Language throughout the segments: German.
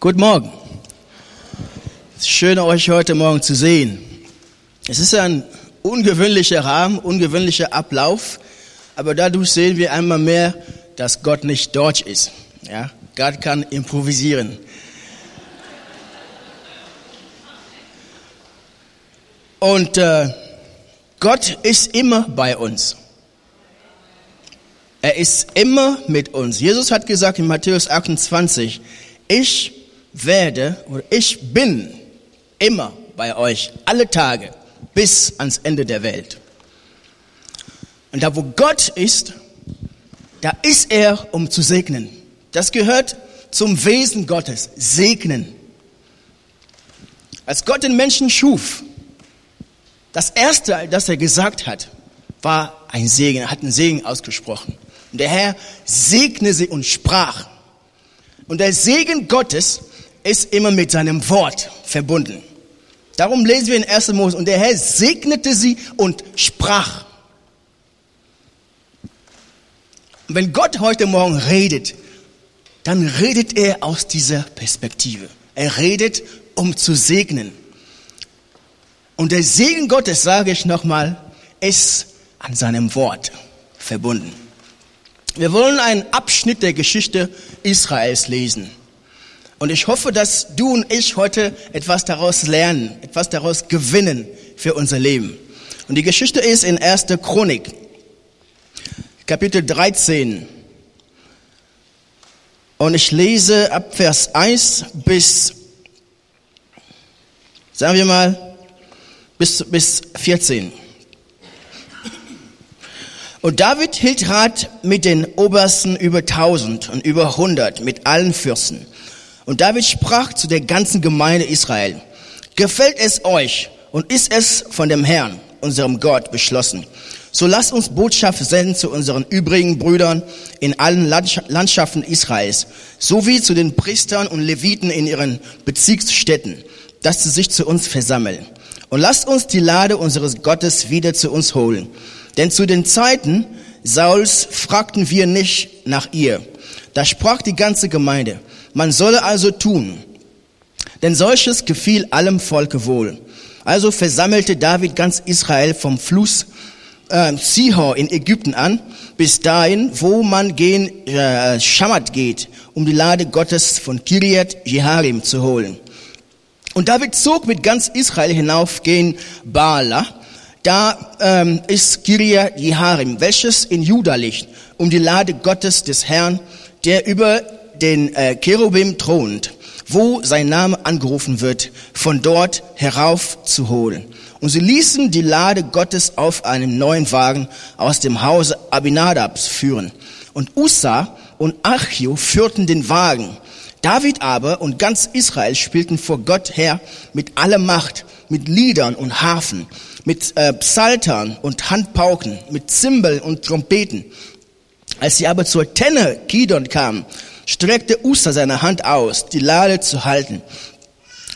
Guten Morgen. Schön, euch heute Morgen zu sehen. Es ist ein ungewöhnlicher Rahmen, ungewöhnlicher Ablauf, aber dadurch sehen wir einmal mehr, dass Gott nicht deutsch ist. Ja, Gott kann improvisieren. Und äh, Gott ist immer bei uns. Er ist immer mit uns. Jesus hat gesagt in Matthäus 28, ich werde oder ich bin immer bei euch, alle Tage, bis ans Ende der Welt. Und da wo Gott ist, da ist er, um zu segnen. Das gehört zum Wesen Gottes, segnen. Als Gott den Menschen schuf, das Erste, das er gesagt hat, war ein Segen. Er hat einen Segen ausgesprochen. Und der Herr segne sie und sprach. Und der Segen Gottes ist immer mit seinem Wort verbunden. Darum lesen wir in 1. Mose, und der Herr segnete sie und sprach. Wenn Gott heute Morgen redet, dann redet er aus dieser Perspektive. Er redet, um zu segnen. Und der Segen Gottes, sage ich nochmal, ist an seinem Wort verbunden. Wir wollen einen Abschnitt der Geschichte Israels lesen. Und ich hoffe, dass du und ich heute etwas daraus lernen, etwas daraus gewinnen für unser Leben. Und die Geschichte ist in 1. Chronik, Kapitel 13. Und ich lese ab Vers 1 bis, sagen wir mal, bis, bis 14. Und David hielt Rat mit den Obersten über 1000 und über 100, mit allen Fürsten und David sprach zu der ganzen Gemeinde Israel, gefällt es euch und ist es von dem Herrn, unserem Gott, beschlossen, so lasst uns Botschaft senden zu unseren übrigen Brüdern in allen Landschaften Israels, sowie zu den Priestern und Leviten in ihren Bezirksstädten, dass sie sich zu uns versammeln. Und lasst uns die Lade unseres Gottes wieder zu uns holen. Denn zu den Zeiten Sauls fragten wir nicht nach ihr. Da sprach die ganze Gemeinde, man solle also tun, denn solches gefiel allem Volke wohl. Also versammelte David ganz Israel vom Fluss äh, Sihor in Ägypten an, bis dahin, wo man gehen äh, Schamat geht, um die Lade Gottes von Kiriat Jeharim zu holen. Und David zog mit ganz Israel hinauf gegen Baala. Da ähm, ist Kiriat Jeharim, welches in Juda liegt, um die Lade Gottes des Herrn, der über den äh, Cherubim thront, wo sein Name angerufen wird, von dort heraufzuholen. Und sie ließen die Lade Gottes auf einem neuen Wagen aus dem Hause Abinadabs führen. Und Ussa und Achio führten den Wagen. David aber und ganz Israel spielten vor Gott her mit aller Macht, mit Liedern und Harfen, mit äh, Psaltern und Handpauken, mit Zimbeln und Trompeten. Als sie aber zur Tenne Kidon kamen, streckte Usa seine Hand aus, die Lade zu halten.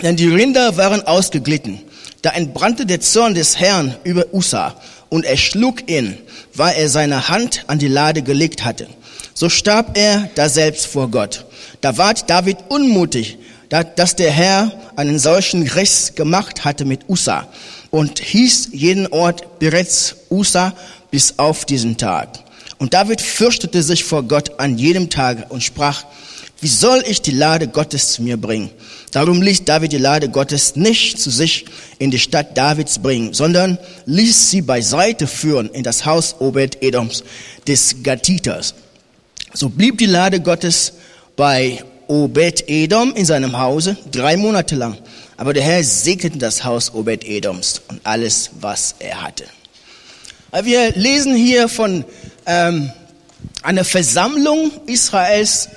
Denn die Rinder waren ausgeglitten. Da entbrannte der Zorn des Herrn über Usa und er schlug ihn, weil er seine Hand an die Lade gelegt hatte. So starb er da selbst vor Gott. Da ward David unmutig, dass der Herr einen solchen Riss gemacht hatte mit Usa und hieß jeden Ort bereits Usa bis auf diesen Tag. Und David fürchtete sich vor Gott an jedem Tag und sprach, wie soll ich die Lade Gottes zu mir bringen? Darum ließ David die Lade Gottes nicht zu sich in die Stadt Davids bringen, sondern ließ sie beiseite führen in das Haus Obed-Edoms des Gatiters. So blieb die Lade Gottes bei Obed-Edom in seinem Hause drei Monate lang. Aber der Herr segnete das Haus Obed-Edoms und alles, was er hatte. Wir lesen hier von ähm, einer Versammlung Israels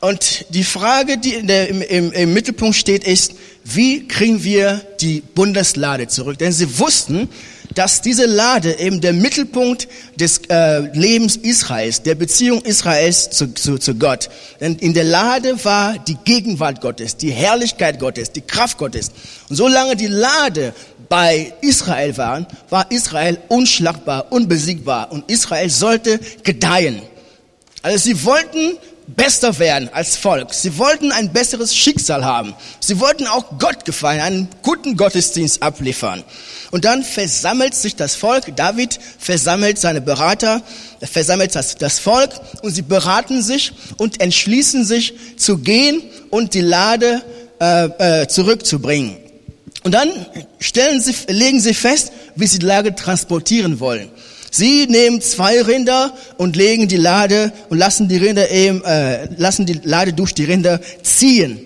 und die Frage, die der, im, im, im Mittelpunkt steht, ist, wie kriegen wir die Bundeslade zurück? Denn sie wussten, dass diese Lade eben der Mittelpunkt des äh, Lebens Israels, der Beziehung Israels zu, zu, zu Gott. Denn in der Lade war die Gegenwart Gottes, die Herrlichkeit Gottes, die Kraft Gottes. Und solange die Lade bei Israel waren, war Israel unschlagbar, unbesiegbar und Israel sollte gedeihen. Also sie wollten besser werden als Volk. Sie wollten ein besseres Schicksal haben. Sie wollten auch Gott gefallen, einen guten Gottesdienst abliefern. Und dann versammelt sich das Volk. David versammelt seine Berater, versammelt das, das Volk und sie beraten sich und entschließen sich zu gehen und die Lade äh, äh, zurückzubringen. Und dann stellen sie, legen sie fest, wie sie die Lage transportieren wollen. Sie nehmen zwei Rinder und legen die Lade und lassen die Rinder eben, äh, lassen die Lade durch die Rinder ziehen.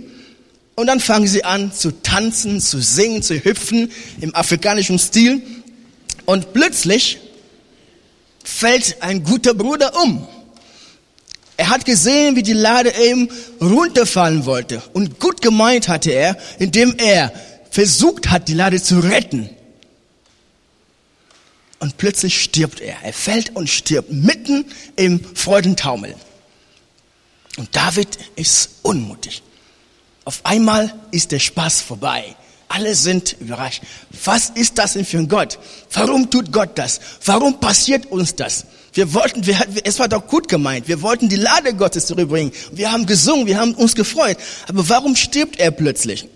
Und dann fangen sie an zu tanzen, zu singen, zu hüpfen im afrikanischen Stil. Und plötzlich fällt ein guter Bruder um. Er hat gesehen, wie die Lade eben runterfallen wollte. Und gut gemeint hatte er, indem er versucht hat, die Lade zu retten. Und plötzlich stirbt er. Er fällt und stirbt mitten im Freudentaumel. Und David ist unmutig. Auf einmal ist der Spaß vorbei. Alle sind überrascht. Was ist das denn für ein Gott? Warum tut Gott das? Warum passiert uns das? Wir wollten, wir, es war doch gut gemeint. Wir wollten die Lade Gottes zurückbringen. Wir haben gesungen, wir haben uns gefreut. Aber warum stirbt er plötzlich?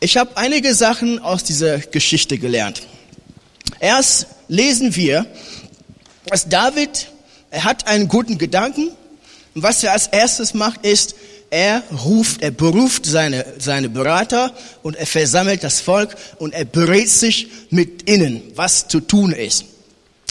Ich habe einige Sachen aus dieser Geschichte gelernt. Erst lesen wir, dass David, er hat einen guten Gedanken. Und was er als erstes macht, ist, er ruft, er beruft seine, seine Berater und er versammelt das Volk und er berät sich mit ihnen, was zu tun ist.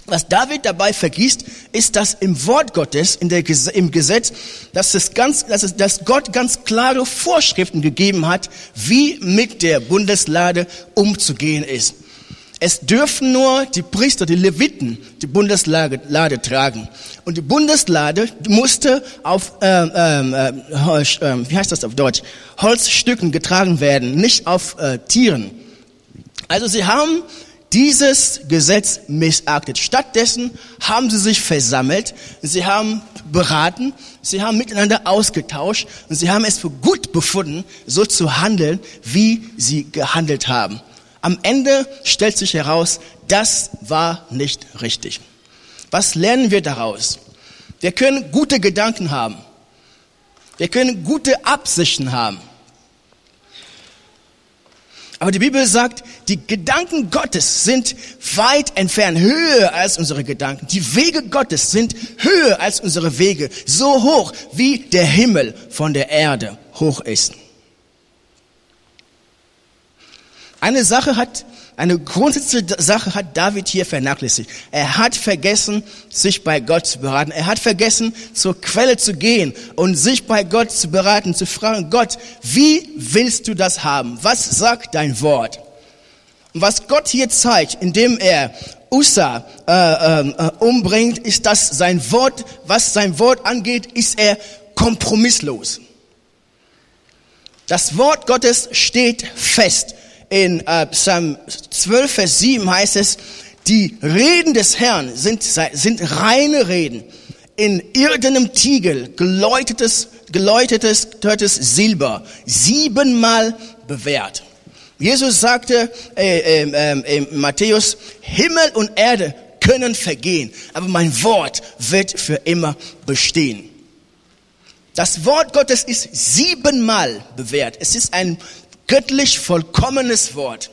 Was David dabei vergisst, ist, dass im Wort Gottes, in der, im Gesetz, dass, es ganz, dass, es, dass Gott ganz klare Vorschriften gegeben hat, wie mit der Bundeslade umzugehen ist. Es dürfen nur die Priester, die Leviten, die Bundeslade Lade tragen. Und die Bundeslade musste auf, ähm, ähm, äh, wie heißt das auf Deutsch, Holzstücken getragen werden, nicht auf äh, Tieren. Also sie haben dieses Gesetz missachtet. Stattdessen haben sie sich versammelt, sie haben beraten, sie haben miteinander ausgetauscht und sie haben es für gut befunden, so zu handeln, wie sie gehandelt haben. Am Ende stellt sich heraus, das war nicht richtig. Was lernen wir daraus? Wir können gute Gedanken haben. Wir können gute Absichten haben. Aber die Bibel sagt, die Gedanken Gottes sind weit entfernt, höher als unsere Gedanken. Die Wege Gottes sind höher als unsere Wege, so hoch wie der Himmel von der Erde hoch ist. Eine Sache hat eine grundsätzliche Sache hat David hier vernachlässigt. Er hat vergessen, sich bei Gott zu beraten. Er hat vergessen, zur Quelle zu gehen und sich bei Gott zu beraten, zu fragen, Gott, wie willst du das haben? Was sagt dein Wort? Und was Gott hier zeigt, indem er Usa äh, äh, umbringt, ist, dass sein Wort, was sein Wort angeht, ist er kompromisslos. Das Wort Gottes steht fest in äh, Psalm 12, Vers 7 heißt es, die Reden des Herrn sind, sind reine Reden, in irdenem Tiegel geläutetes, geläutetes, teures Silber, siebenmal bewährt. Jesus sagte äh, äh, äh, Matthäus, Himmel und Erde können vergehen, aber mein Wort wird für immer bestehen. Das Wort Gottes ist siebenmal bewährt. Es ist ein göttlich vollkommenes Wort.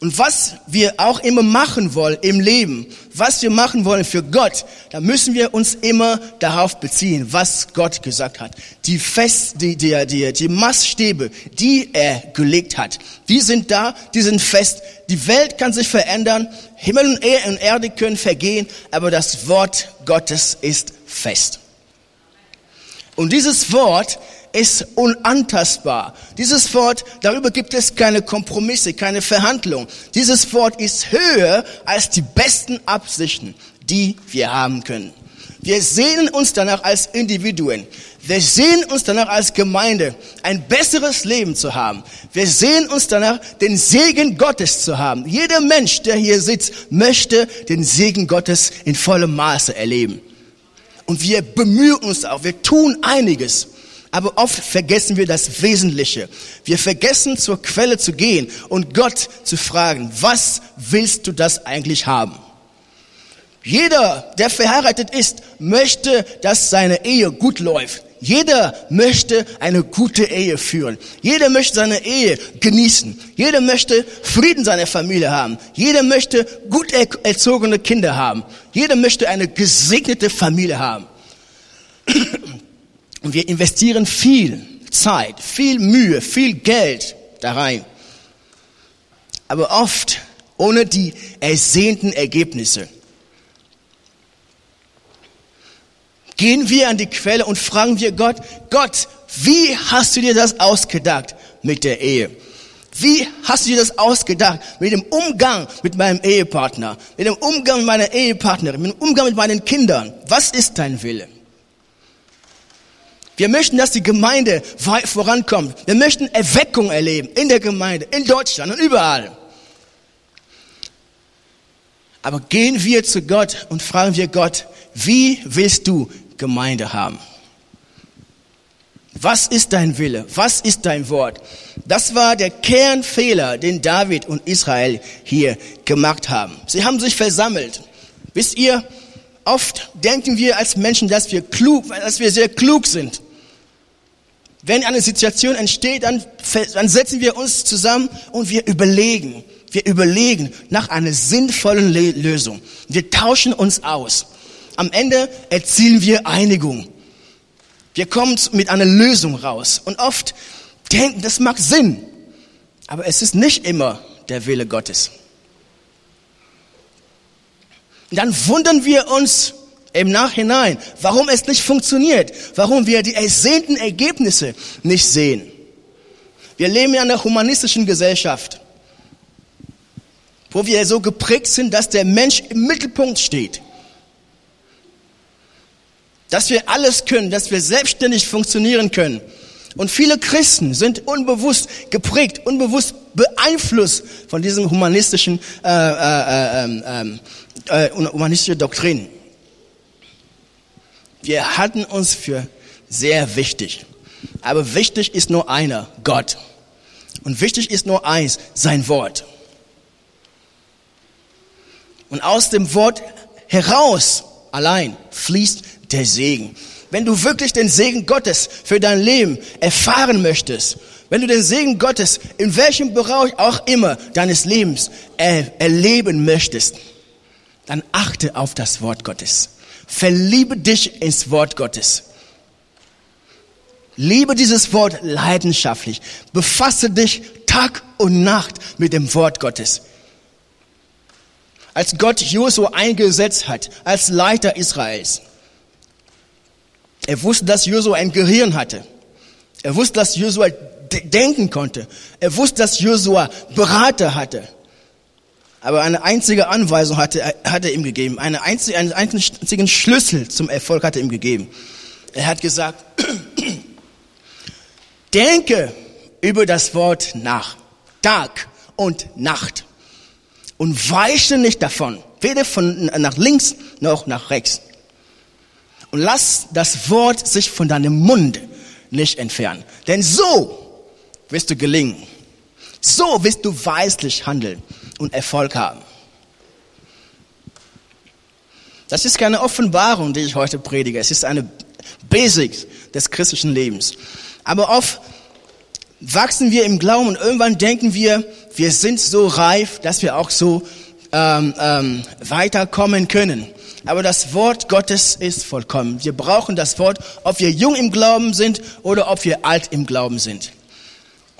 Und was wir auch immer machen wollen im Leben, was wir machen wollen für Gott, da müssen wir uns immer darauf beziehen, was Gott gesagt hat. Die Fest, die, die, die, die Maßstäbe, die er gelegt hat, die sind da, die sind fest. Die Welt kann sich verändern, Himmel und Erde können vergehen, aber das Wort Gottes ist fest. Und dieses Wort ist unantastbar. Dieses Wort, darüber gibt es keine Kompromisse, keine Verhandlung. Dieses Wort ist höher als die besten Absichten, die wir haben können. Wir sehnen uns danach als Individuen. Wir sehen uns danach als Gemeinde, ein besseres Leben zu haben. Wir sehen uns danach, den Segen Gottes zu haben. Jeder Mensch, der hier sitzt, möchte den Segen Gottes in vollem Maße erleben. Und wir bemühen uns auch, wir tun einiges. Aber oft vergessen wir das Wesentliche. Wir vergessen zur Quelle zu gehen und Gott zu fragen, was willst du das eigentlich haben? Jeder, der verheiratet ist, möchte, dass seine Ehe gut läuft. Jeder möchte eine gute Ehe führen. Jeder möchte seine Ehe genießen. Jeder möchte Frieden in seiner Familie haben. Jeder möchte gut erzogene Kinder haben. Jeder möchte eine gesegnete Familie haben. Und wir investieren viel Zeit, viel Mühe, viel Geld da rein. Aber oft ohne die ersehnten Ergebnisse. Gehen wir an die Quelle und fragen wir Gott, Gott, wie hast du dir das ausgedacht mit der Ehe? Wie hast du dir das ausgedacht mit dem Umgang mit meinem Ehepartner, mit dem Umgang mit meiner Ehepartnerin, mit dem Umgang mit meinen Kindern? Was ist dein Wille? Wir möchten, dass die Gemeinde weit vorankommt. Wir möchten Erweckung erleben in der Gemeinde, in Deutschland und überall. Aber gehen wir zu Gott und fragen wir Gott, wie willst du Gemeinde haben? Was ist dein Wille? Was ist dein Wort? Das war der Kernfehler, den David und Israel hier gemacht haben. Sie haben sich versammelt. Wisst ihr, oft denken wir als Menschen, dass wir klug, dass wir sehr klug sind. Wenn eine Situation entsteht, dann, dann setzen wir uns zusammen und wir überlegen. Wir überlegen nach einer sinnvollen Lösung. Wir tauschen uns aus. Am Ende erzielen wir Einigung. Wir kommen mit einer Lösung raus. Und oft denken, das macht Sinn. Aber es ist nicht immer der Wille Gottes. Und dann wundern wir uns im Nachhinein, warum es nicht funktioniert, warum wir die ersehnten Ergebnisse nicht sehen. Wir leben in einer humanistischen Gesellschaft wo wir so geprägt sind, dass der Mensch im Mittelpunkt steht. Dass wir alles können, dass wir selbstständig funktionieren können. Und viele Christen sind unbewusst geprägt, unbewusst beeinflusst von diesem humanistischen, äh, äh, äh, äh, humanistische Doktrin. Wir halten uns für sehr wichtig. Aber wichtig ist nur einer, Gott. Und wichtig ist nur eins, sein Wort. Und aus dem Wort heraus allein fließt der Segen. Wenn du wirklich den Segen Gottes für dein Leben erfahren möchtest, wenn du den Segen Gottes in welchem Bereich auch immer deines Lebens er erleben möchtest, dann achte auf das Wort Gottes. Verliebe dich ins Wort Gottes. Liebe dieses Wort leidenschaftlich. Befasse dich Tag und Nacht mit dem Wort Gottes. Als Gott Josua eingesetzt hat als Leiter Israels. Er wusste, dass Josua ein Gehirn hatte. Er wusste, dass Josua denken konnte. Er wusste, dass Josua Berater hatte. Aber eine einzige Anweisung hatte, hat er ihm gegeben. Eine einzige, einen einzigen Schlüssel zum Erfolg hat er ihm gegeben. Er hat gesagt, denke über das Wort nach. Tag und Nacht und weiche nicht davon, weder von nach links noch nach rechts. Und lass das Wort sich von deinem Mund nicht entfernen. Denn so wirst du gelingen. So wirst du weislich handeln und Erfolg haben. Das ist keine Offenbarung, die ich heute predige. Es ist eine Basic des christlichen Lebens. Aber oft wachsen wir im Glauben und irgendwann denken wir, wir sind so reif, dass wir auch so ähm, ähm, weiterkommen können. Aber das Wort Gottes ist vollkommen. Wir brauchen das Wort, ob wir jung im Glauben sind oder ob wir alt im Glauben sind.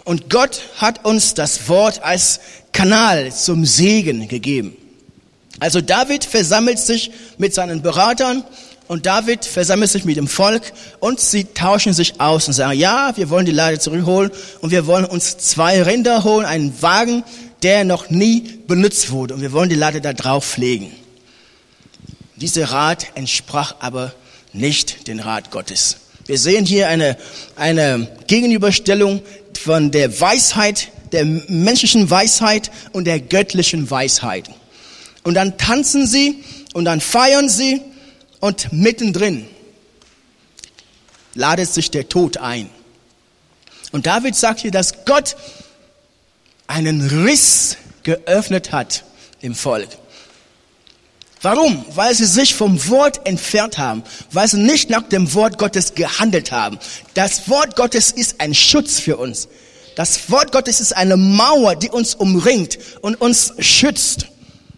Und Gott hat uns das Wort als Kanal zum Segen gegeben. Also David versammelt sich mit seinen Beratern und David versammelt sich mit dem Volk und sie tauschen sich aus und sagen, ja, wir wollen die Lade zurückholen und wir wollen uns zwei Rinder holen, einen Wagen, der noch nie benutzt wurde und wir wollen die Lade da drauf legen. Dieser Rat entsprach aber nicht den Rat Gottes. Wir sehen hier eine, eine Gegenüberstellung von der Weisheit, der menschlichen Weisheit und der göttlichen Weisheit. Und dann tanzen sie und dann feiern sie und mittendrin ladet sich der Tod ein. Und David sagt hier, dass Gott einen Riss geöffnet hat im Volk. Warum? Weil sie sich vom Wort entfernt haben, weil sie nicht nach dem Wort Gottes gehandelt haben. Das Wort Gottes ist ein Schutz für uns. Das Wort Gottes ist eine Mauer, die uns umringt und uns schützt.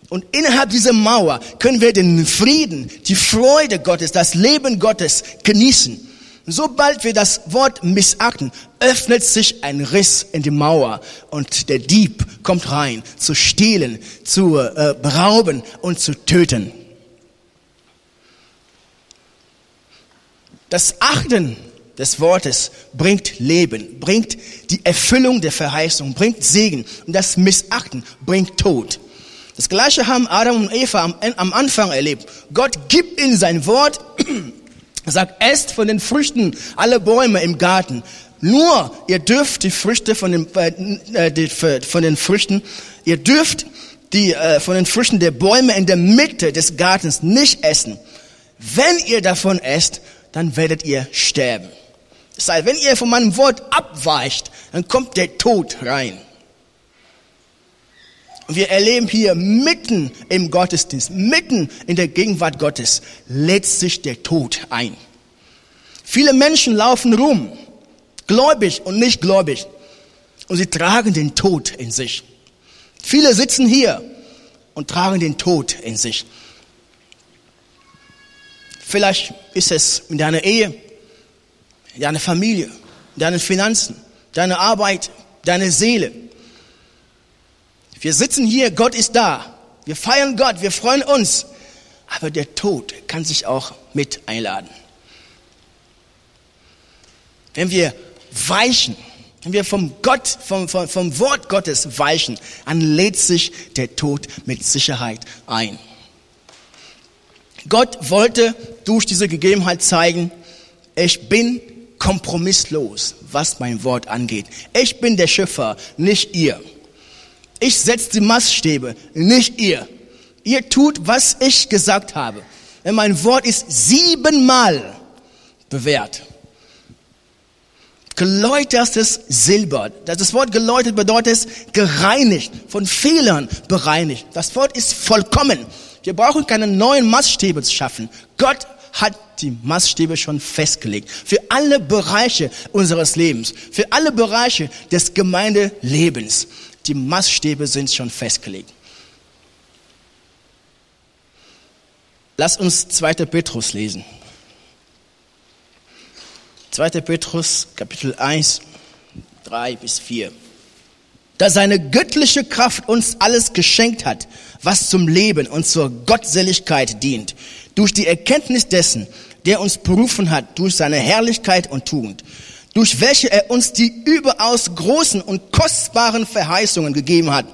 Und innerhalb dieser Mauer können wir den Frieden, die Freude Gottes, das Leben Gottes genießen. Sobald wir das Wort missachten, öffnet sich ein Riss in die Mauer und der Dieb kommt rein, zu stehlen, zu äh, berauben und zu töten. Das Achten des Wortes bringt Leben, bringt die Erfüllung der Verheißung, bringt Segen und das Missachten bringt Tod. Das gleiche haben Adam und Eva am, am Anfang erlebt. Gott gibt ihnen sein Wort er sagt, esst von den Früchten alle Bäume im Garten. Nur ihr dürft die Früchte von den, äh, die, von den Früchten, ihr dürft die äh, von den Früchten der Bäume in der Mitte des Gartens nicht essen. Wenn ihr davon esst, dann werdet ihr sterben. Das heißt, wenn ihr von meinem Wort abweicht, dann kommt der Tod rein. Wir erleben hier mitten im Gottesdienst, mitten in der Gegenwart Gottes, lädt sich der Tod ein. Viele Menschen laufen rum, gläubig und nicht gläubig, und sie tragen den Tod in sich. Viele sitzen hier und tragen den Tod in sich. Vielleicht ist es in deiner Ehe, in deiner Familie, in deinen Finanzen, deiner Arbeit, deiner Seele, wir sitzen hier, Gott ist da. Wir feiern Gott, wir freuen uns. Aber der Tod kann sich auch mit einladen. Wenn wir weichen, wenn wir vom Gott, vom, vom, vom Wort Gottes weichen, dann lädt sich der Tod mit Sicherheit ein. Gott wollte durch diese Gegebenheit zeigen, ich bin kompromisslos, was mein Wort angeht. Ich bin der Schöpfer, nicht ihr. Ich setze die Maßstäbe, nicht ihr. Ihr tut, was ich gesagt habe. Denn mein Wort ist siebenmal bewährt. Geläutertes Silber. Das Wort geläutert bedeutet gereinigt, von Fehlern bereinigt. Das Wort ist vollkommen. Wir brauchen keine neuen Maßstäbe zu schaffen. Gott hat die Maßstäbe schon festgelegt. Für alle Bereiche unseres Lebens. Für alle Bereiche des Gemeindelebens. Die Maßstäbe sind schon festgelegt. Lass uns 2. Petrus lesen. 2. Petrus, Kapitel 1, 3 bis 4. Da seine göttliche Kraft uns alles geschenkt hat, was zum Leben und zur Gottseligkeit dient, durch die Erkenntnis dessen, der uns berufen hat, durch seine Herrlichkeit und Tugend durch welche er uns die überaus großen und kostbaren Verheißungen gegeben hat,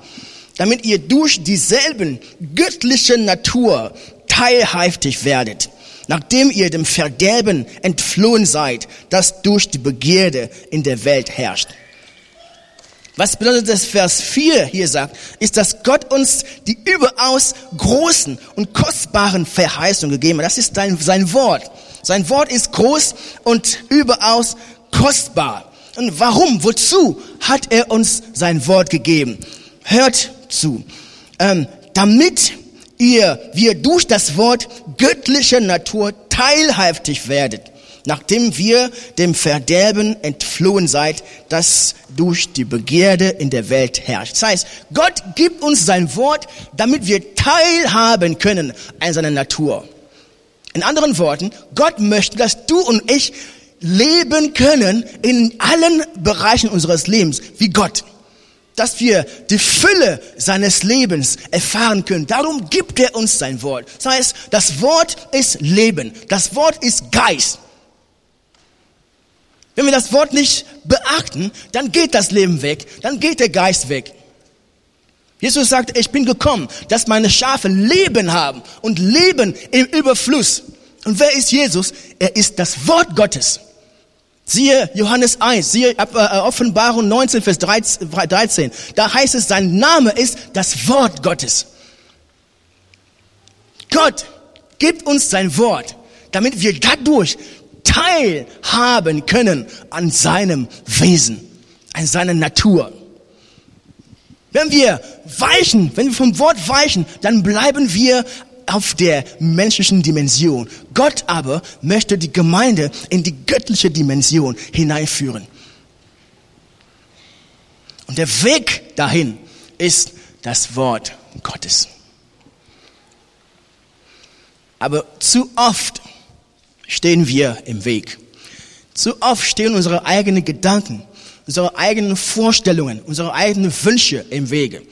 damit ihr durch dieselben göttliche Natur teilhaftig werdet, nachdem ihr dem Verderben entflohen seid, das durch die Begierde in der Welt herrscht. Was bedeutet das Vers 4 hier sagt, ist, dass Gott uns die überaus großen und kostbaren Verheißungen gegeben hat. Das ist sein, sein Wort. Sein Wort ist groß und überaus kostbar. Und warum, wozu hat er uns sein Wort gegeben? Hört zu. Ähm, damit ihr, wir durch das Wort göttlicher Natur teilhaftig werdet, nachdem wir dem Verderben entflohen seid, das durch die Begierde in der Welt herrscht. Das heißt, Gott gibt uns sein Wort, damit wir teilhaben können an seiner Natur. In anderen Worten, Gott möchte, dass du und ich leben können in allen Bereichen unseres Lebens wie Gott. Dass wir die Fülle seines Lebens erfahren können. Darum gibt er uns sein Wort. Das heißt, das Wort ist Leben. Das Wort ist Geist. Wenn wir das Wort nicht beachten, dann geht das Leben weg. Dann geht der Geist weg. Jesus sagt, ich bin gekommen, dass meine Schafe Leben haben und Leben im Überfluss. Und wer ist Jesus? Er ist das Wort Gottes. Siehe Johannes 1, siehe äh, Offenbarung 19, Vers 13. Da heißt es, sein Name ist das Wort Gottes. Gott gibt uns sein Wort, damit wir dadurch teilhaben können an seinem Wesen, an seiner Natur. Wenn wir weichen, wenn wir vom Wort weichen, dann bleiben wir auf der menschlichen Dimension. Gott aber möchte die Gemeinde in die göttliche Dimension hineinführen. Und der Weg dahin ist das Wort Gottes. Aber zu oft stehen wir im Weg. Zu oft stehen unsere eigenen Gedanken, unsere eigenen Vorstellungen, unsere eigenen Wünsche im Wege.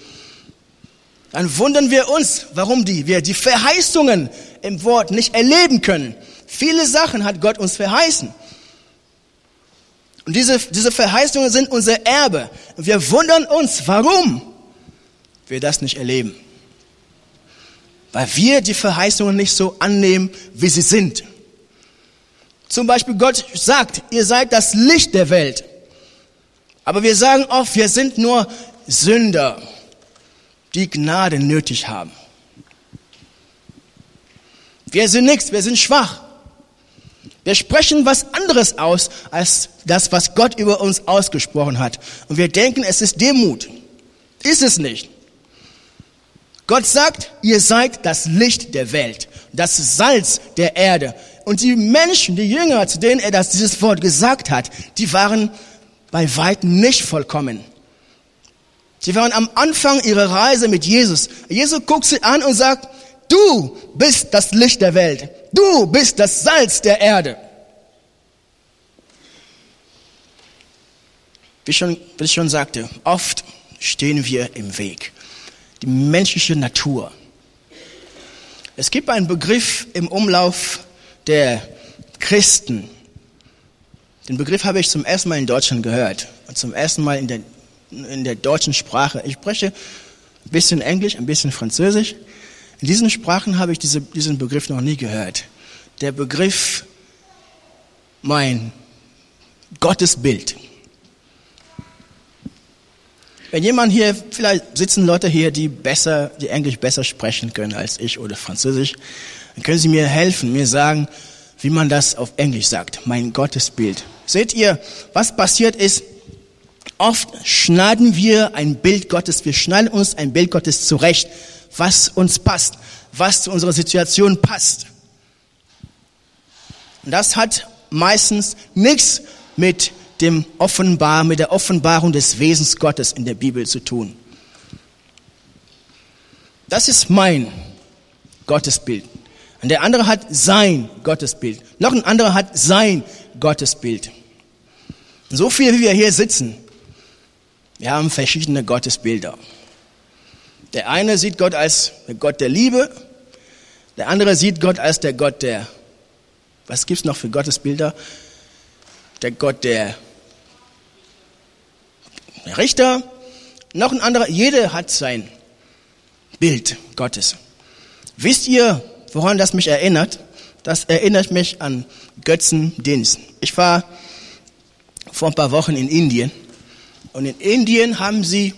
Dann wundern wir uns, warum die, wir die Verheißungen im Wort nicht erleben können. Viele Sachen hat Gott uns verheißen. Und diese, diese Verheißungen sind unser Erbe. Und wir wundern uns, warum wir das nicht erleben. Weil wir die Verheißungen nicht so annehmen, wie sie sind. Zum Beispiel Gott sagt, ihr seid das Licht der Welt. Aber wir sagen oft, wir sind nur Sünder, die Gnade nötig haben. Wir sind nichts, wir sind schwach. Wir sprechen was anderes aus als das, was Gott über uns ausgesprochen hat. Und wir denken, es ist Demut. Ist es nicht. Gott sagt, ihr seid das Licht der Welt, das Salz der Erde. Und die Menschen, die Jünger, zu denen er das, dieses Wort gesagt hat, die waren bei weitem nicht vollkommen. Sie waren am Anfang ihrer Reise mit Jesus. Jesus guckt sie an und sagt, du bist das Licht der Welt. Du bist das Salz der Erde. Wie, schon, wie ich schon sagte, oft stehen wir im Weg. Die menschliche Natur. Es gibt einen Begriff im Umlauf der Christen. Den Begriff habe ich zum ersten Mal in Deutschland gehört und zum ersten Mal in der, in der deutschen Sprache. Ich spreche ein bisschen Englisch, ein bisschen Französisch. In diesen Sprachen habe ich diese, diesen Begriff noch nie gehört. Der Begriff mein Gottesbild. Wenn jemand hier, vielleicht sitzen Leute hier, die besser, die Englisch besser sprechen können als ich oder Französisch, dann können Sie mir helfen, mir sagen, wie man das auf Englisch sagt. Mein Gottesbild. Seht ihr, was passiert ist? Oft schneiden wir ein Bild Gottes, wir schneiden uns ein Bild Gottes zurecht, was uns passt, was zu unserer Situation passt. Und das hat meistens nichts mit dem Offenbar, mit der Offenbarung des Wesens Gottes in der Bibel zu tun. Das ist mein Gottesbild. Und der andere hat sein Gottesbild. Noch ein anderer hat sein Gottesbild. So viel wie wir hier sitzen, wir haben verschiedene Gottesbilder. Der eine sieht Gott als der Gott der Liebe, der andere sieht Gott als der Gott der, was gibt's noch für Gottesbilder? Der Gott der Richter, noch ein anderer, jeder hat sein Bild Gottes. Wisst ihr, woran das mich erinnert? Das erinnert mich an Götzendienst. Ich war vor ein paar Wochen in Indien und in Indien haben sie,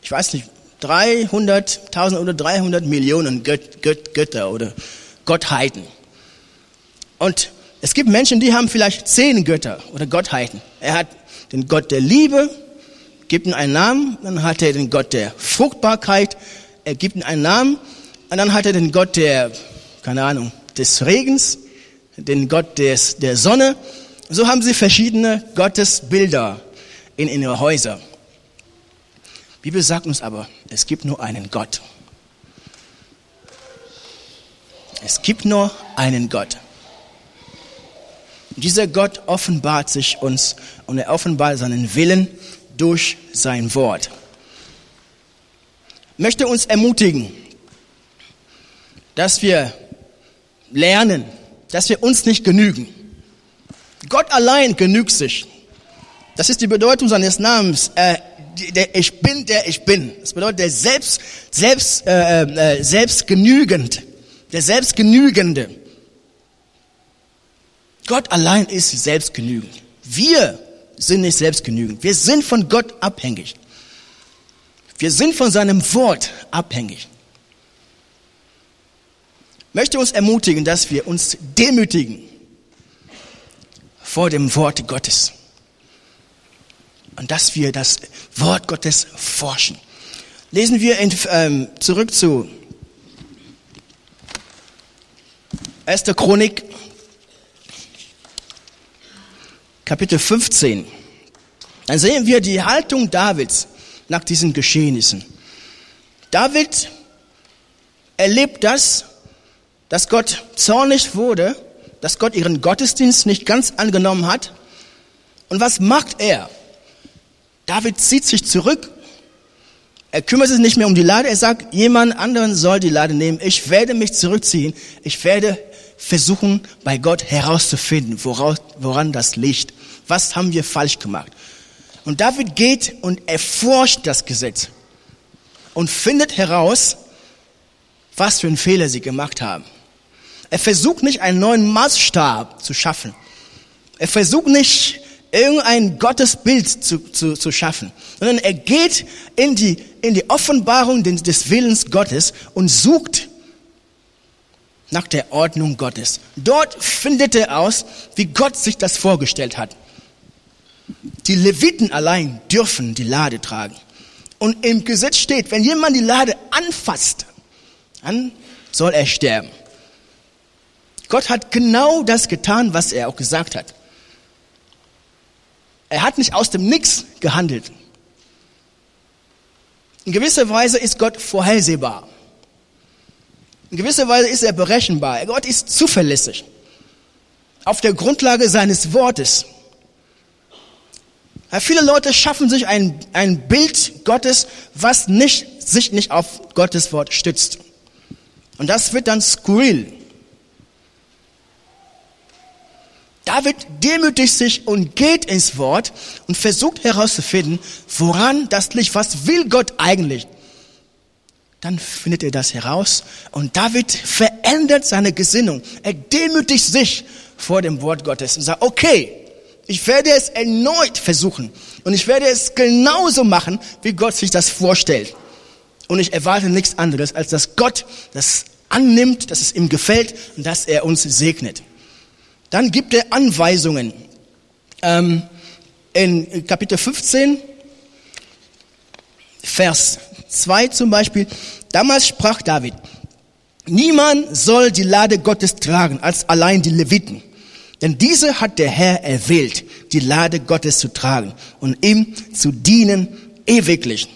ich weiß nicht, 300.000 oder 300 Millionen Göt Göt Götter oder Gottheiten. Und es gibt Menschen, die haben vielleicht zehn Götter oder Gottheiten. Er hat den Gott der Liebe, gibt ihm einen Namen, dann hat er den Gott der Fruchtbarkeit, er gibt ihm einen Namen, und dann hat er den Gott der, keine Ahnung, des Regens, den Gott des, der Sonne. So haben sie verschiedene Gottesbilder in, ihre Häuser. Die Bibel sagt uns aber, es gibt nur einen Gott. Es gibt nur einen Gott. Dieser Gott offenbart sich uns und er offenbart seinen Willen durch sein Wort. Ich möchte uns ermutigen, dass wir lernen, dass wir uns nicht genügen. Gott allein genügt sich. Das ist die Bedeutung seines Namens. Äh, der Ich bin, der ich bin. Das bedeutet der selbst, selbst, äh, äh, selbstgenügend, der selbstgenügende. Gott allein ist selbstgenügend. Wir sind nicht selbstgenügend. Wir sind von Gott abhängig. Wir sind von seinem Wort abhängig. Ich möchte uns ermutigen, dass wir uns demütigen vor dem Wort Gottes. Und dass wir das Wort Gottes forschen. Lesen wir in, ähm, zurück zu 1. Chronik, Kapitel 15. Dann sehen wir die Haltung Davids nach diesen Geschehnissen. David erlebt das, dass Gott zornig wurde, dass Gott ihren Gottesdienst nicht ganz angenommen hat. Und was macht er? David zieht sich zurück. Er kümmert sich nicht mehr um die Lade. Er sagt, jemand anderen soll die Lade nehmen. Ich werde mich zurückziehen. Ich werde versuchen, bei Gott herauszufinden, woran das liegt. Was haben wir falsch gemacht? Und David geht und erforscht das Gesetz und findet heraus, was für einen Fehler sie gemacht haben. Er versucht nicht einen neuen Maßstab zu schaffen. Er versucht nicht irgendein Gottesbild zu, zu, zu schaffen, sondern er geht in die, in die Offenbarung des, des Willens Gottes und sucht nach der Ordnung Gottes. Dort findet er aus, wie Gott sich das vorgestellt hat. Die Leviten allein dürfen die Lade tragen. Und im Gesetz steht, wenn jemand die Lade anfasst, dann soll er sterben. Gott hat genau das getan, was er auch gesagt hat. Er hat nicht aus dem Nix gehandelt. In gewisser Weise ist Gott vorhersehbar. In gewisser Weise ist er berechenbar. Gott ist zuverlässig. Auf der Grundlage seines Wortes. Ja, viele Leute schaffen sich ein, ein Bild Gottes, was nicht, sich nicht auf Gottes Wort stützt. Und das wird dann skurril. David demütigt sich und geht ins Wort und versucht herauszufinden, woran das liegt. Was will Gott eigentlich? Dann findet er das heraus und David verändert seine Gesinnung. Er demütigt sich vor dem Wort Gottes und sagt, okay, ich werde es erneut versuchen und ich werde es genauso machen, wie Gott sich das vorstellt. Und ich erwarte nichts anderes, als dass Gott das annimmt, dass es ihm gefällt und dass er uns segnet. Dann gibt er Anweisungen. Ähm, in Kapitel 15, Vers 2 zum Beispiel. Damals sprach David, niemand soll die Lade Gottes tragen, als allein die Leviten. Denn diese hat der Herr erwählt, die Lade Gottes zu tragen und ihm zu dienen ewiglich.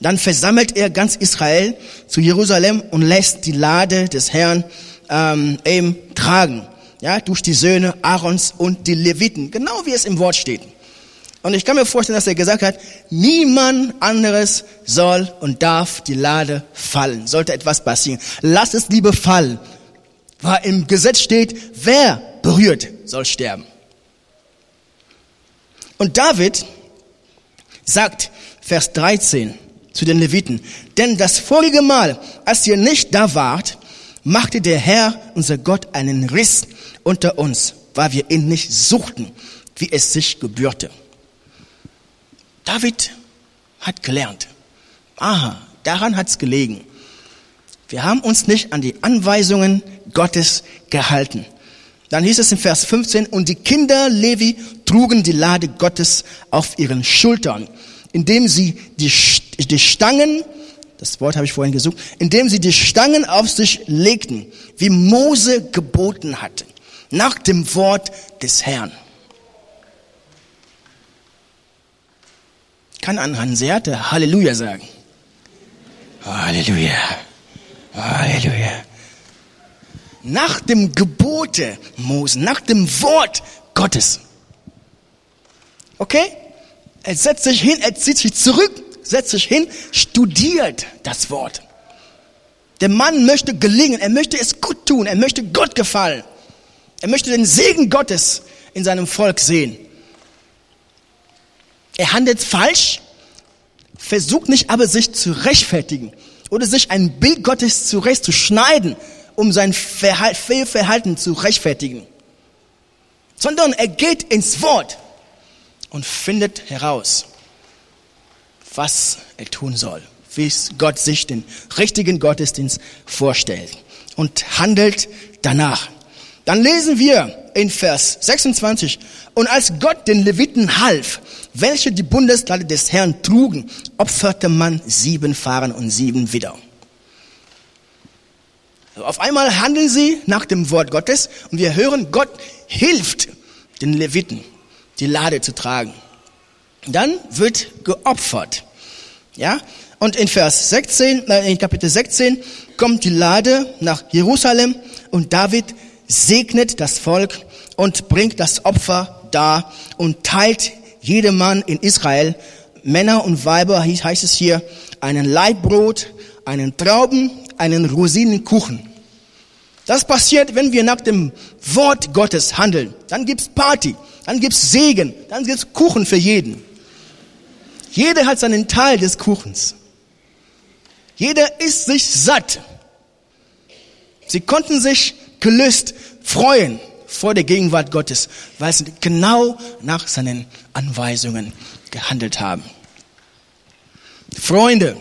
Dann versammelt er ganz Israel zu Jerusalem und lässt die Lade des Herrn ähm, eben tragen, ja, durch die Söhne Aarons und die Leviten, genau wie es im Wort steht. Und ich kann mir vorstellen, dass er gesagt hat, niemand anderes soll und darf die Lade fallen. Sollte etwas passieren, lass es lieber fallen. Weil im Gesetz steht, wer berührt, soll sterben. Und David sagt, Vers 13 zu den Leviten, denn das vorige Mal, als ihr nicht da wart, machte der Herr, unser Gott, einen Riss unter uns, weil wir ihn nicht suchten, wie es sich gebührte. David hat gelernt. Aha, daran hat's gelegen. Wir haben uns nicht an die Anweisungen Gottes gehalten. Dann hieß es in Vers 15, und die Kinder Levi trugen die Lade Gottes auf ihren Schultern, indem sie die, die Stangen das Wort habe ich vorhin gesucht, indem sie die Stangen auf sich legten, wie Mose geboten hatte, nach dem Wort des Herrn. Kann ein Hanseate Halleluja sagen? Halleluja. Halleluja. Nach dem Gebote Mose, nach dem Wort Gottes. Okay? Er setzt sich hin, er zieht sich zurück setzt sich hin, studiert das Wort. Der Mann möchte gelingen, er möchte es gut tun, er möchte Gott gefallen. Er möchte den Segen Gottes in seinem Volk sehen. Er handelt falsch, versucht nicht aber sich zu rechtfertigen oder sich ein Bild Gottes zurechtzuschneiden, um sein Fehlverhalten zu rechtfertigen, sondern er geht ins Wort und findet heraus, was er tun soll, wie Gott sich den richtigen Gottesdienst vorstellt und handelt danach. Dann lesen wir in Vers 26, und als Gott den Leviten half, welche die Bundeslade des Herrn trugen, opferte man sieben Fahren und sieben Widder. Auf einmal handeln sie nach dem Wort Gottes und wir hören, Gott hilft den Leviten, die Lade zu tragen. Dann wird geopfert. Ja? Und in Vers 16, äh, in Kapitel 16 kommt die Lade nach Jerusalem und David segnet das Volk und bringt das Opfer dar und teilt jedem Mann in Israel, Männer und Weiber, heißt es hier, einen Leibbrot, einen Trauben, einen Rosinenkuchen. Das passiert, wenn wir nach dem Wort Gottes handeln. Dann gibt's Party, dann gibt's Segen, dann gibt's Kuchen für jeden. Jeder hat seinen Teil des Kuchens. Jeder isst sich satt. Sie konnten sich gelöst freuen vor der Gegenwart Gottes, weil sie genau nach seinen Anweisungen gehandelt haben. Freunde,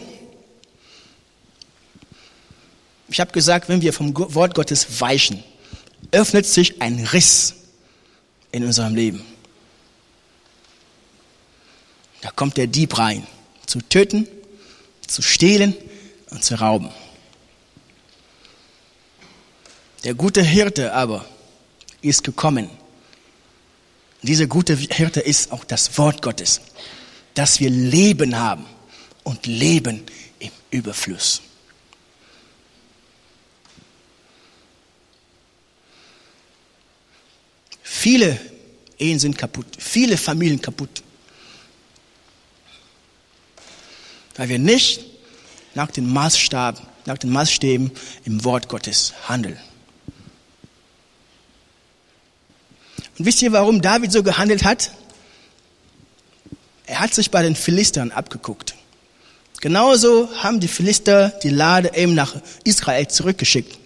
ich habe gesagt, wenn wir vom Wort Gottes weichen, öffnet sich ein Riss in unserem Leben. Da kommt der Dieb rein, zu töten, zu stehlen und zu rauben. Der gute Hirte aber ist gekommen. Dieser gute Hirte ist auch das Wort Gottes, dass wir Leben haben und Leben im Überfluss. Viele Ehen sind kaputt, viele Familien kaputt. Weil wir nicht nach den Maßstab, nach den Maßstäben im Wort Gottes handeln. Und wisst ihr, warum David so gehandelt hat? Er hat sich bei den Philistern abgeguckt. Genauso haben die Philister die Lade eben nach Israel zurückgeschickt.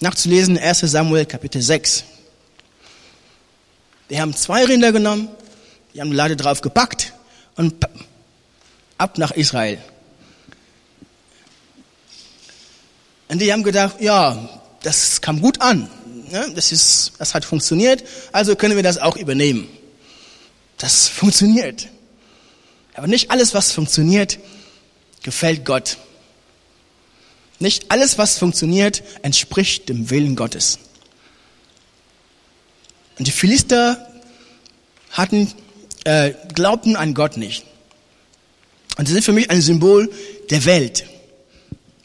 Nachzulesen 1 Samuel Kapitel 6. Die haben zwei Rinder genommen, die haben die Lade drauf gepackt und ab nach Israel. Und die haben gedacht, ja, das kam gut an. Das, ist, das hat funktioniert, also können wir das auch übernehmen. Das funktioniert. Aber nicht alles, was funktioniert, gefällt Gott. Nicht alles, was funktioniert, entspricht dem Willen Gottes. Und die Philister hatten, äh, glaubten an Gott nicht. Und sie sind für mich ein Symbol der Welt.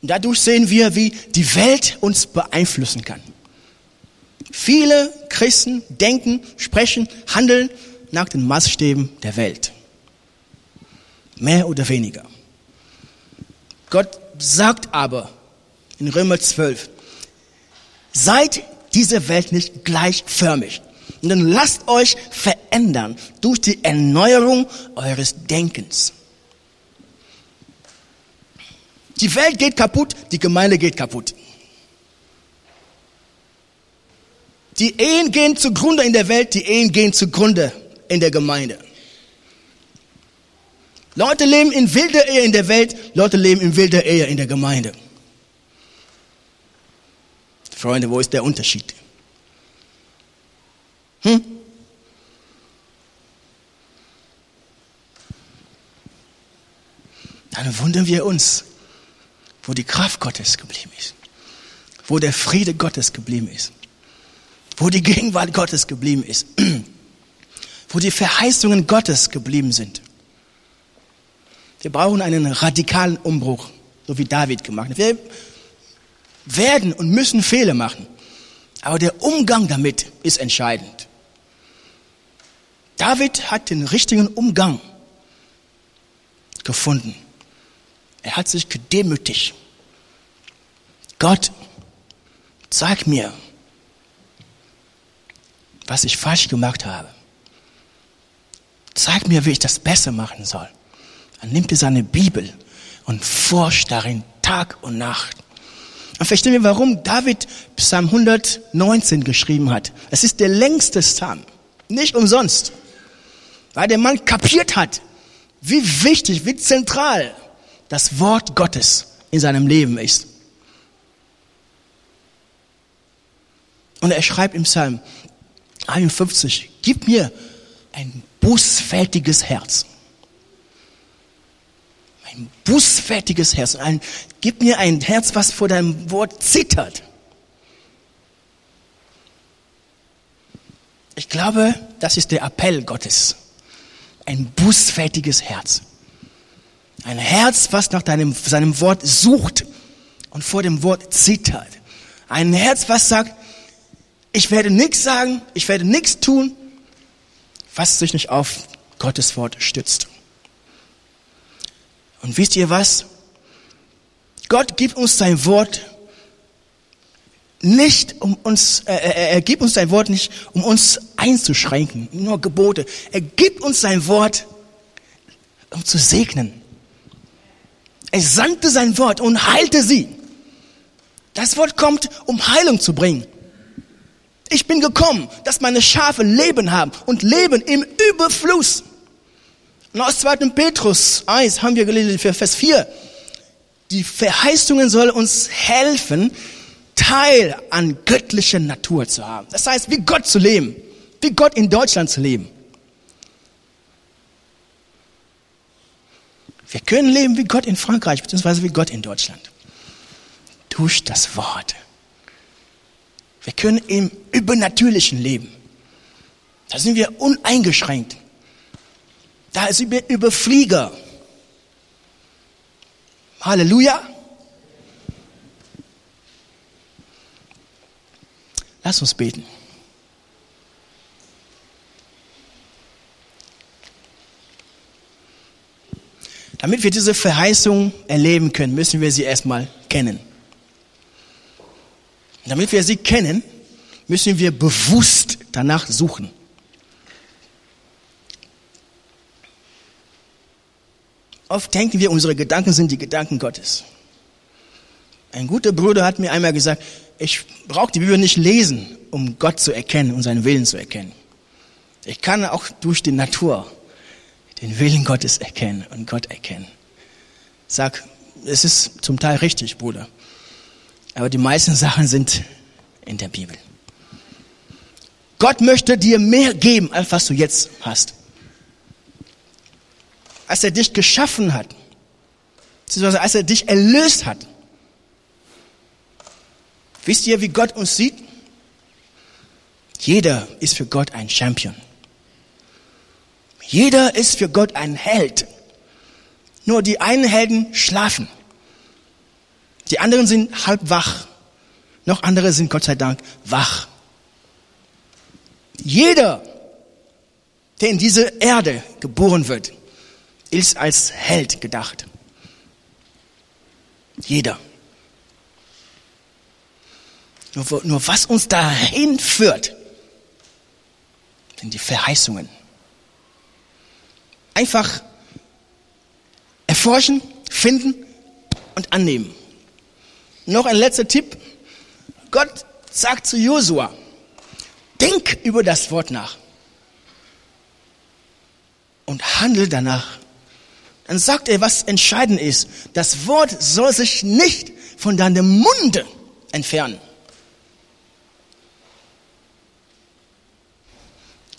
Und dadurch sehen wir, wie die Welt uns beeinflussen kann. Viele Christen denken, sprechen, handeln nach den Maßstäben der Welt. Mehr oder weniger. Gott sagt aber in Römer 12, seid dieser Welt nicht gleichförmig, sondern lasst euch verändern durch die Erneuerung eures Denkens. Die Welt geht kaputt, die Gemeinde geht kaputt. Die Ehen gehen zugrunde in der Welt, die Ehen gehen zugrunde in der Gemeinde. Leute leben in wilder Ehe in der Welt, Leute leben in wilder Ehe in der Gemeinde. Freunde, wo ist der Unterschied? Hm? Dann wundern wir uns, wo die Kraft Gottes geblieben ist, wo der Friede Gottes geblieben ist, wo die Gegenwart Gottes geblieben ist, wo die Verheißungen Gottes geblieben sind. Wir brauchen einen radikalen Umbruch, so wie David gemacht hat. Wir werden und müssen Fehler machen, aber der Umgang damit ist entscheidend. David hat den richtigen Umgang gefunden. Er hat sich gedemütigt. Gott, sag mir, was ich falsch gemacht habe. Zeig mir, wie ich das besser machen soll. Dann nimmt er seine Bibel und forscht darin Tag und Nacht. Und verstehen wir, warum David Psalm 119 geschrieben hat. Es ist der längste Psalm. Nicht umsonst. Weil der Mann kapiert hat, wie wichtig, wie zentral das Wort Gottes in seinem Leben ist. Und er schreibt im Psalm 51, gib mir ein bußfertiges Herz. Ein bußfertiges Herz. Ein, gib mir ein Herz, was vor deinem Wort zittert. Ich glaube, das ist der Appell Gottes. Ein bußfertiges Herz. Ein Herz, was nach deinem, seinem Wort sucht und vor dem Wort zittert. Ein Herz, was sagt, ich werde nichts sagen, ich werde nichts tun, was sich nicht auf Gottes Wort stützt. Und wisst ihr was? Gott gibt uns sein Wort nicht, um uns, äh, er gibt uns sein Wort nicht, um uns einzuschränken, nur Gebote. Er gibt uns sein Wort, um zu segnen. Er sandte sein Wort und heilte sie. Das Wort kommt, um Heilung zu bringen. Ich bin gekommen, dass meine Schafe Leben haben und leben im Überfluss. Und aus 2. Petrus 1 haben wir gelesen, Vers 4. Die Verheißungen sollen uns helfen, Teil an göttlicher Natur zu haben. Das heißt, wie Gott zu leben, wie Gott in Deutschland zu leben. Wir können leben wie Gott in Frankreich, beziehungsweise wie Gott in Deutschland. Durch das Wort. Wir können im Übernatürlichen leben. Da sind wir uneingeschränkt. Da sind wir Überflieger. Halleluja. Lass uns beten. Damit wir diese Verheißung erleben können, müssen wir sie erstmal kennen. Damit wir sie kennen, müssen wir bewusst danach suchen. Oft denken wir, unsere Gedanken sind die Gedanken Gottes. Ein guter Bruder hat mir einmal gesagt, ich brauche die Bibel nicht lesen, um Gott zu erkennen und seinen Willen zu erkennen. Ich kann auch durch die Natur den Willen Gottes erkennen und Gott erkennen. Sag, es ist zum Teil richtig, Bruder. Aber die meisten Sachen sind in der Bibel. Gott möchte dir mehr geben, als was du jetzt hast. Als er dich geschaffen hat, beziehungsweise als er dich erlöst hat, Wisst ihr, wie Gott uns sieht? Jeder ist für Gott ein Champion. Jeder ist für Gott ein Held. Nur die einen Helden schlafen. Die anderen sind halb wach. Noch andere sind Gott sei Dank wach. Jeder, der in diese Erde geboren wird, ist als Held gedacht. Jeder. Nur, nur was uns dahin führt, sind die Verheißungen. Einfach erforschen, finden und annehmen. Noch ein letzter Tipp. Gott sagt zu Josua, denk über das Wort nach und handle danach. Dann sagt er, was entscheidend ist. Das Wort soll sich nicht von deinem Munde entfernen.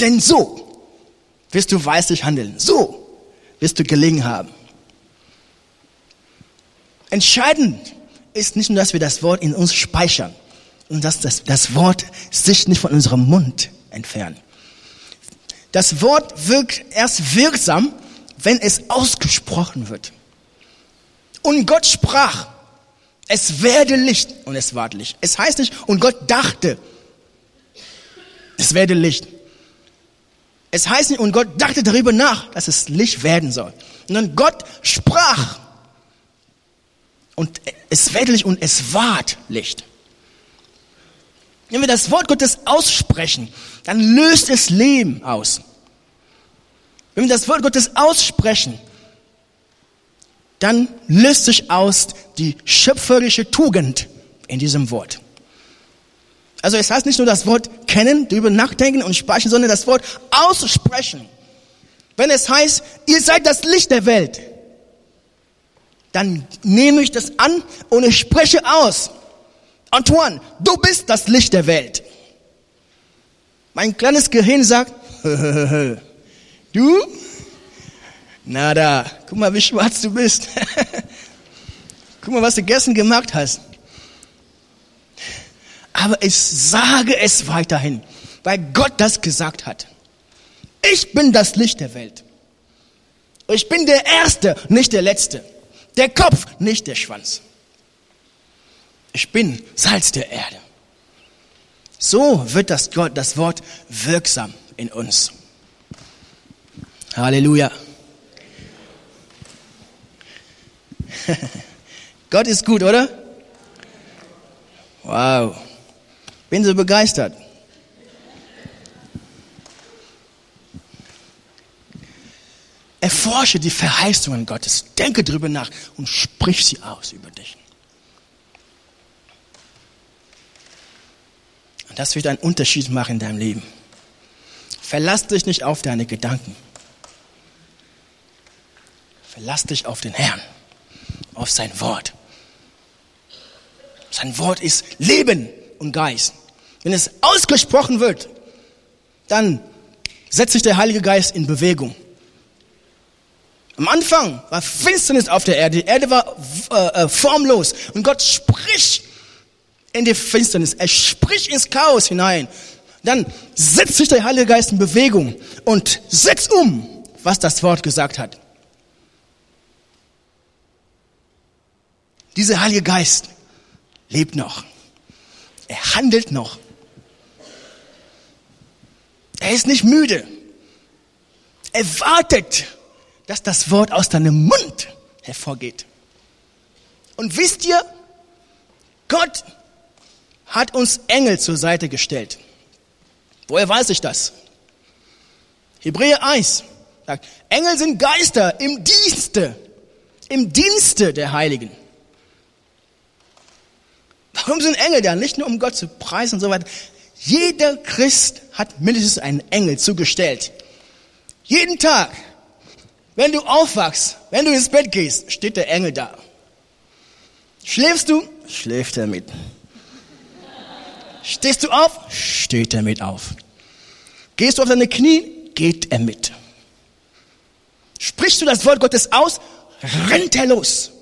Denn so wirst du weislich handeln. So wirst du gelingen haben. Entscheidend ist nicht nur, dass wir das Wort in uns speichern und dass das, das Wort sich nicht von unserem Mund entfernt. Das Wort wirkt erst wirksam, wenn es ausgesprochen wird. Und Gott sprach, es werde Licht und es ward Licht. Es heißt nicht, und Gott dachte, es werde Licht. Es heißt nicht, und Gott dachte darüber nach, dass es Licht werden soll. Sondern Gott sprach. Und es werde Licht und es ward Licht. Wenn wir das Wort Gottes aussprechen, dann löst es Leben aus. Wenn wir das Wort Gottes aussprechen, dann löst sich aus die schöpferische Tugend in diesem Wort. Also es heißt nicht nur das Wort kennen, darüber nachdenken und sprechen, sondern das Wort aussprechen. Wenn es heißt, ihr seid das Licht der Welt, dann nehme ich das an und ich spreche aus. Antoine, du bist das Licht der Welt. Mein kleines Gehirn sagt, du? Nada, guck mal, wie schwarz du bist. guck mal, was du gestern gemacht hast aber ich sage es weiterhin. weil Gott das gesagt hat. Ich bin das Licht der Welt. Ich bin der Erste, nicht der Letzte. Der Kopf, nicht der Schwanz. Ich bin Salz der Erde. So wird das, Gott, das Wort wirksam in uns. Halleluja. Gott ist gut, oder? Wow. Bin so begeistert. Erforsche die Verheißungen Gottes. Denke drüber nach und sprich sie aus über dich. Und das wird einen Unterschied machen in deinem Leben. Verlass dich nicht auf deine Gedanken. Verlass dich auf den Herrn, auf sein Wort. Sein Wort ist Leben und Geist. Wenn es ausgesprochen wird, dann setzt sich der Heilige Geist in Bewegung. Am Anfang war Finsternis auf der Erde. Die Erde war äh, äh, formlos. Und Gott spricht in die Finsternis. Er spricht ins Chaos hinein. Dann setzt sich der Heilige Geist in Bewegung und setzt um, was das Wort gesagt hat. Dieser Heilige Geist lebt noch. Er handelt noch. Er ist nicht müde. Er wartet, dass das Wort aus deinem Mund hervorgeht. Und wisst ihr, Gott hat uns Engel zur Seite gestellt. Woher weiß ich das? Hebräer 1 sagt, Engel sind Geister im Dienste, im Dienste der Heiligen. Warum sind Engel da? Nicht nur um Gott zu preisen und so weiter. Jeder Christ hat mindestens einen Engel zugestellt. Jeden Tag, wenn du aufwachst, wenn du ins Bett gehst, steht der Engel da. Schläfst du? Schläft er mit. Stehst du auf? Steht er mit auf. Gehst du auf deine Knie? Geht er mit. Sprichst du das Wort Gottes aus? Rennt er los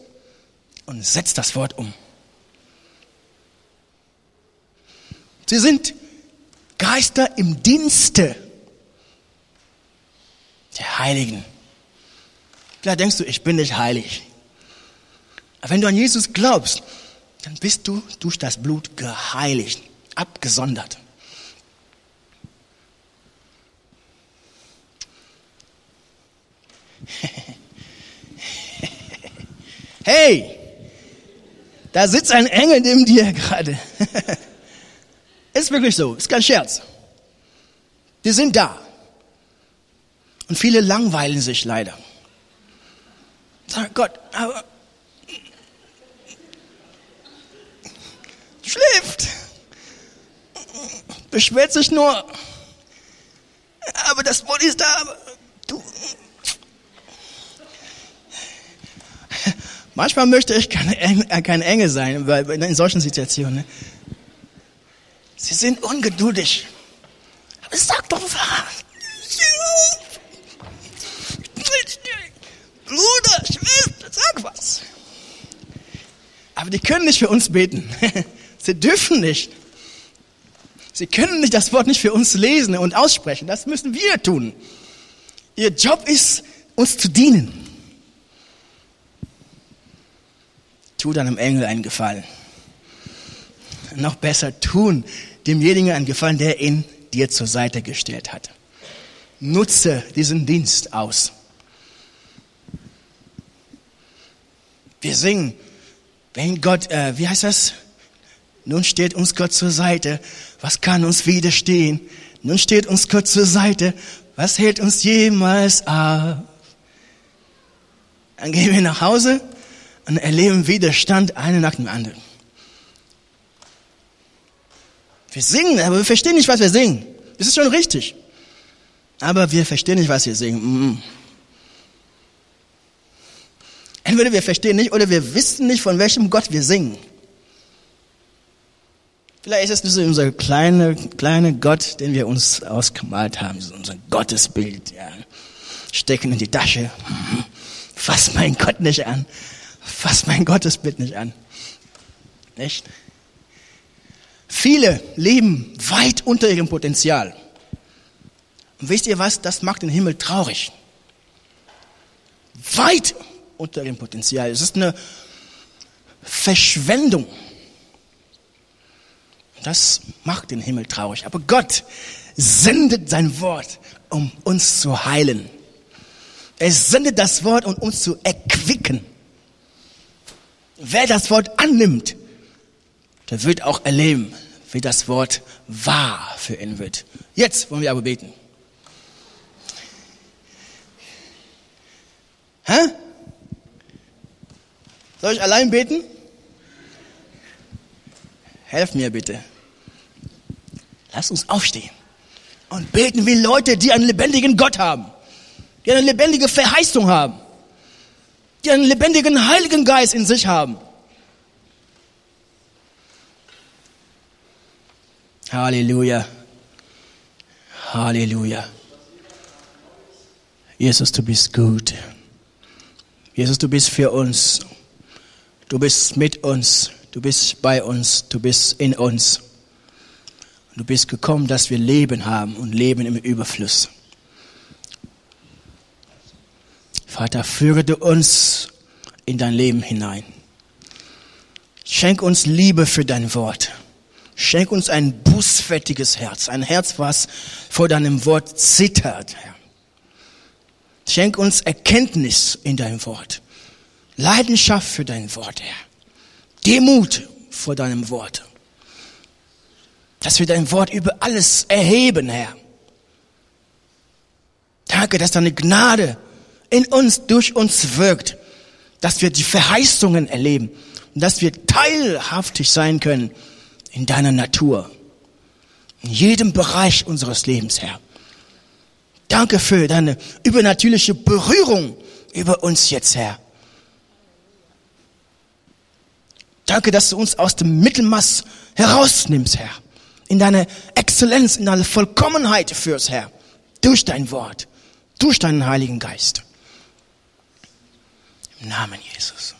und setzt das Wort um. Sie sind Geister im Dienste der Heiligen. Klar denkst du, ich bin nicht heilig. Aber wenn du an Jesus glaubst, dann bist du durch das Blut geheiligt, abgesondert. Hey, da sitzt ein Engel neben dir gerade. Ist wirklich so, ist kein Scherz. Die sind da. Und viele langweilen sich leider. Sag Gott, aber schläft. Beschwert sich nur. Aber das Wort ist da. Aber du. Manchmal möchte ich kein äh, Engel sein, weil in solchen Situationen. Sie sind ungeduldig. Aber sag doch was. Bruder, Schwester, sag was. Aber die können nicht für uns beten. Sie dürfen nicht. Sie können nicht das Wort nicht für uns lesen und aussprechen. Das müssen wir tun. Ihr Job ist, uns zu dienen. Tu deinem Engel einen Gefallen. Noch besser tun demjenigen einen Gefallen, der ihn dir zur Seite gestellt hat. Nutze diesen Dienst aus. Wir singen, wenn Gott, äh, wie heißt das? Nun steht uns Gott zur Seite. Was kann uns widerstehen? Nun steht uns Gott zur Seite. Was hält uns jemals ab? Dann gehen wir nach Hause und erleben Widerstand eine nach dem anderen. Wir singen, aber wir verstehen nicht, was wir singen. Das ist schon richtig. Aber wir verstehen nicht, was wir singen. Entweder wir verstehen nicht oder wir wissen nicht, von welchem Gott wir singen. Vielleicht ist es unser kleiner kleine Gott, den wir uns ausgemalt haben, unser Gottesbild. Ja. Stecken in die Tasche. Fass mein Gott nicht an. Fass mein Gottesbild nicht an. Nicht? Viele leben weit unter ihrem Potenzial. Und wisst ihr was? Das macht den Himmel traurig. Weit unter ihrem Potenzial. Es ist eine Verschwendung. Das macht den Himmel traurig. Aber Gott sendet sein Wort, um uns zu heilen. Er sendet das Wort, um uns zu erquicken. Wer das Wort annimmt, der wird auch erleben, wie das Wort wahr für ihn wird. Jetzt wollen wir aber beten. Hä? Soll ich allein beten? Helf mir bitte. Lass uns aufstehen und beten wie Leute, die einen lebendigen Gott haben, die eine lebendige Verheißung haben, die einen lebendigen Heiligen Geist in sich haben. Halleluja. Halleluja. Jesus, du bist gut. Jesus, du bist für uns. Du bist mit uns. Du bist bei uns. Du bist in uns. Du bist gekommen, dass wir Leben haben und Leben im Überfluss. Vater, führe du uns in dein Leben hinein. Schenk uns Liebe für dein Wort. Schenk uns ein bußfertiges Herz, ein Herz, was vor deinem Wort zittert, Herr. Schenk uns Erkenntnis in dein Wort, Leidenschaft für dein Wort, Herr. Demut vor deinem Wort. Dass wir dein Wort über alles erheben, Herr. Danke, dass deine Gnade in uns, durch uns wirkt, dass wir die Verheißungen erleben und dass wir teilhaftig sein können in deiner Natur, in jedem Bereich unseres Lebens, Herr. Danke für deine übernatürliche Berührung über uns jetzt, Herr. Danke, dass du uns aus dem Mittelmaß herausnimmst, Herr. In deine Exzellenz, in deine Vollkommenheit führst, Herr. Durch dein Wort, durch deinen Heiligen Geist. Im Namen Jesus.